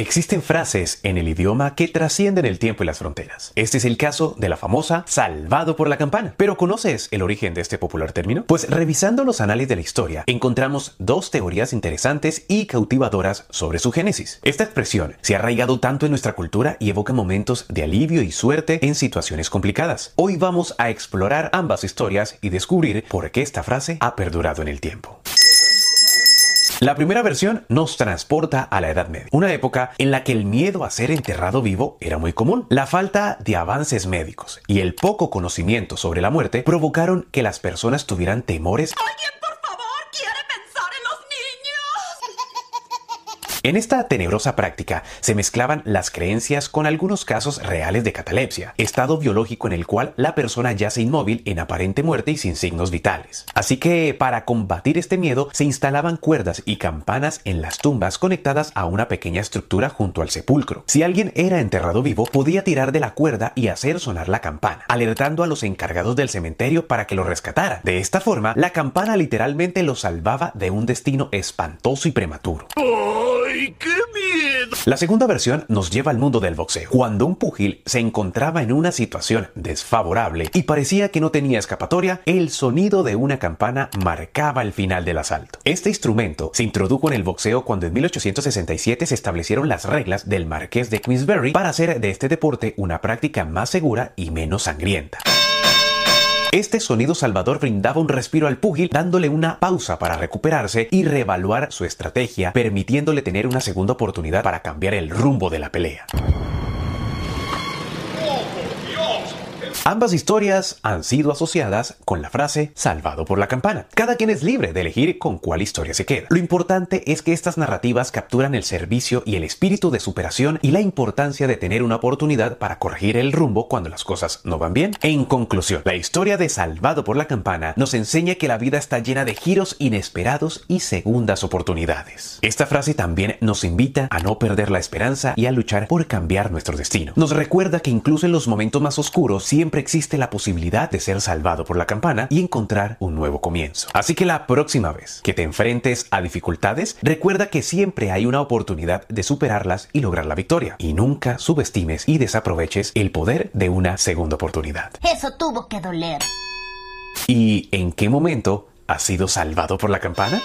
Existen frases en el idioma que trascienden el tiempo y las fronteras. Este es el caso de la famosa salvado por la campana. ¿Pero conoces el origen de este popular término? Pues revisando los anales de la historia, encontramos dos teorías interesantes y cautivadoras sobre su génesis. Esta expresión se ha arraigado tanto en nuestra cultura y evoca momentos de alivio y suerte en situaciones complicadas. Hoy vamos a explorar ambas historias y descubrir por qué esta frase ha perdurado en el tiempo. La primera versión nos transporta a la Edad Media, una época en la que el miedo a ser enterrado vivo era muy común. La falta de avances médicos y el poco conocimiento sobre la muerte provocaron que las personas tuvieran temores En esta tenebrosa práctica se mezclaban las creencias con algunos casos reales de catalepsia, estado biológico en el cual la persona yace inmóvil en aparente muerte y sin signos vitales. Así que para combatir este miedo se instalaban cuerdas y campanas en las tumbas conectadas a una pequeña estructura junto al sepulcro. Si alguien era enterrado vivo, podía tirar de la cuerda y hacer sonar la campana, alertando a los encargados del cementerio para que lo rescataran. De esta forma, la campana literalmente lo salvaba de un destino espantoso y prematuro. ¡Ay, qué miedo! La segunda versión nos lleva al mundo del boxeo, cuando un pugil se encontraba en una situación desfavorable y parecía que no tenía escapatoria, el sonido de una campana marcaba el final del asalto. Este instrumento se introdujo en el boxeo cuando en 1867 se establecieron las reglas del Marqués de Queensberry para hacer de este deporte una práctica más segura y menos sangrienta. Este sonido salvador brindaba un respiro al púgil, dándole una pausa para recuperarse y reevaluar su estrategia, permitiéndole tener una segunda oportunidad para cambiar el rumbo de la pelea. Ambas historias han sido asociadas con la frase salvado por la campana. Cada quien es libre de elegir con cuál historia se queda. Lo importante es que estas narrativas capturan el servicio y el espíritu de superación y la importancia de tener una oportunidad para corregir el rumbo cuando las cosas no van bien. En conclusión, la historia de Salvado por la campana nos enseña que la vida está llena de giros inesperados y segundas oportunidades. Esta frase también nos invita a no perder la esperanza y a luchar por cambiar nuestro destino. Nos recuerda que incluso en los momentos más oscuros siempre existe la posibilidad de ser salvado por la campana y encontrar un nuevo comienzo. Así que la próxima vez que te enfrentes a dificultades, recuerda que siempre hay una oportunidad de superarlas y lograr la victoria. Y nunca subestimes y desaproveches el poder de una segunda oportunidad. Eso tuvo que doler. ¿Y en qué momento has sido salvado por la campana?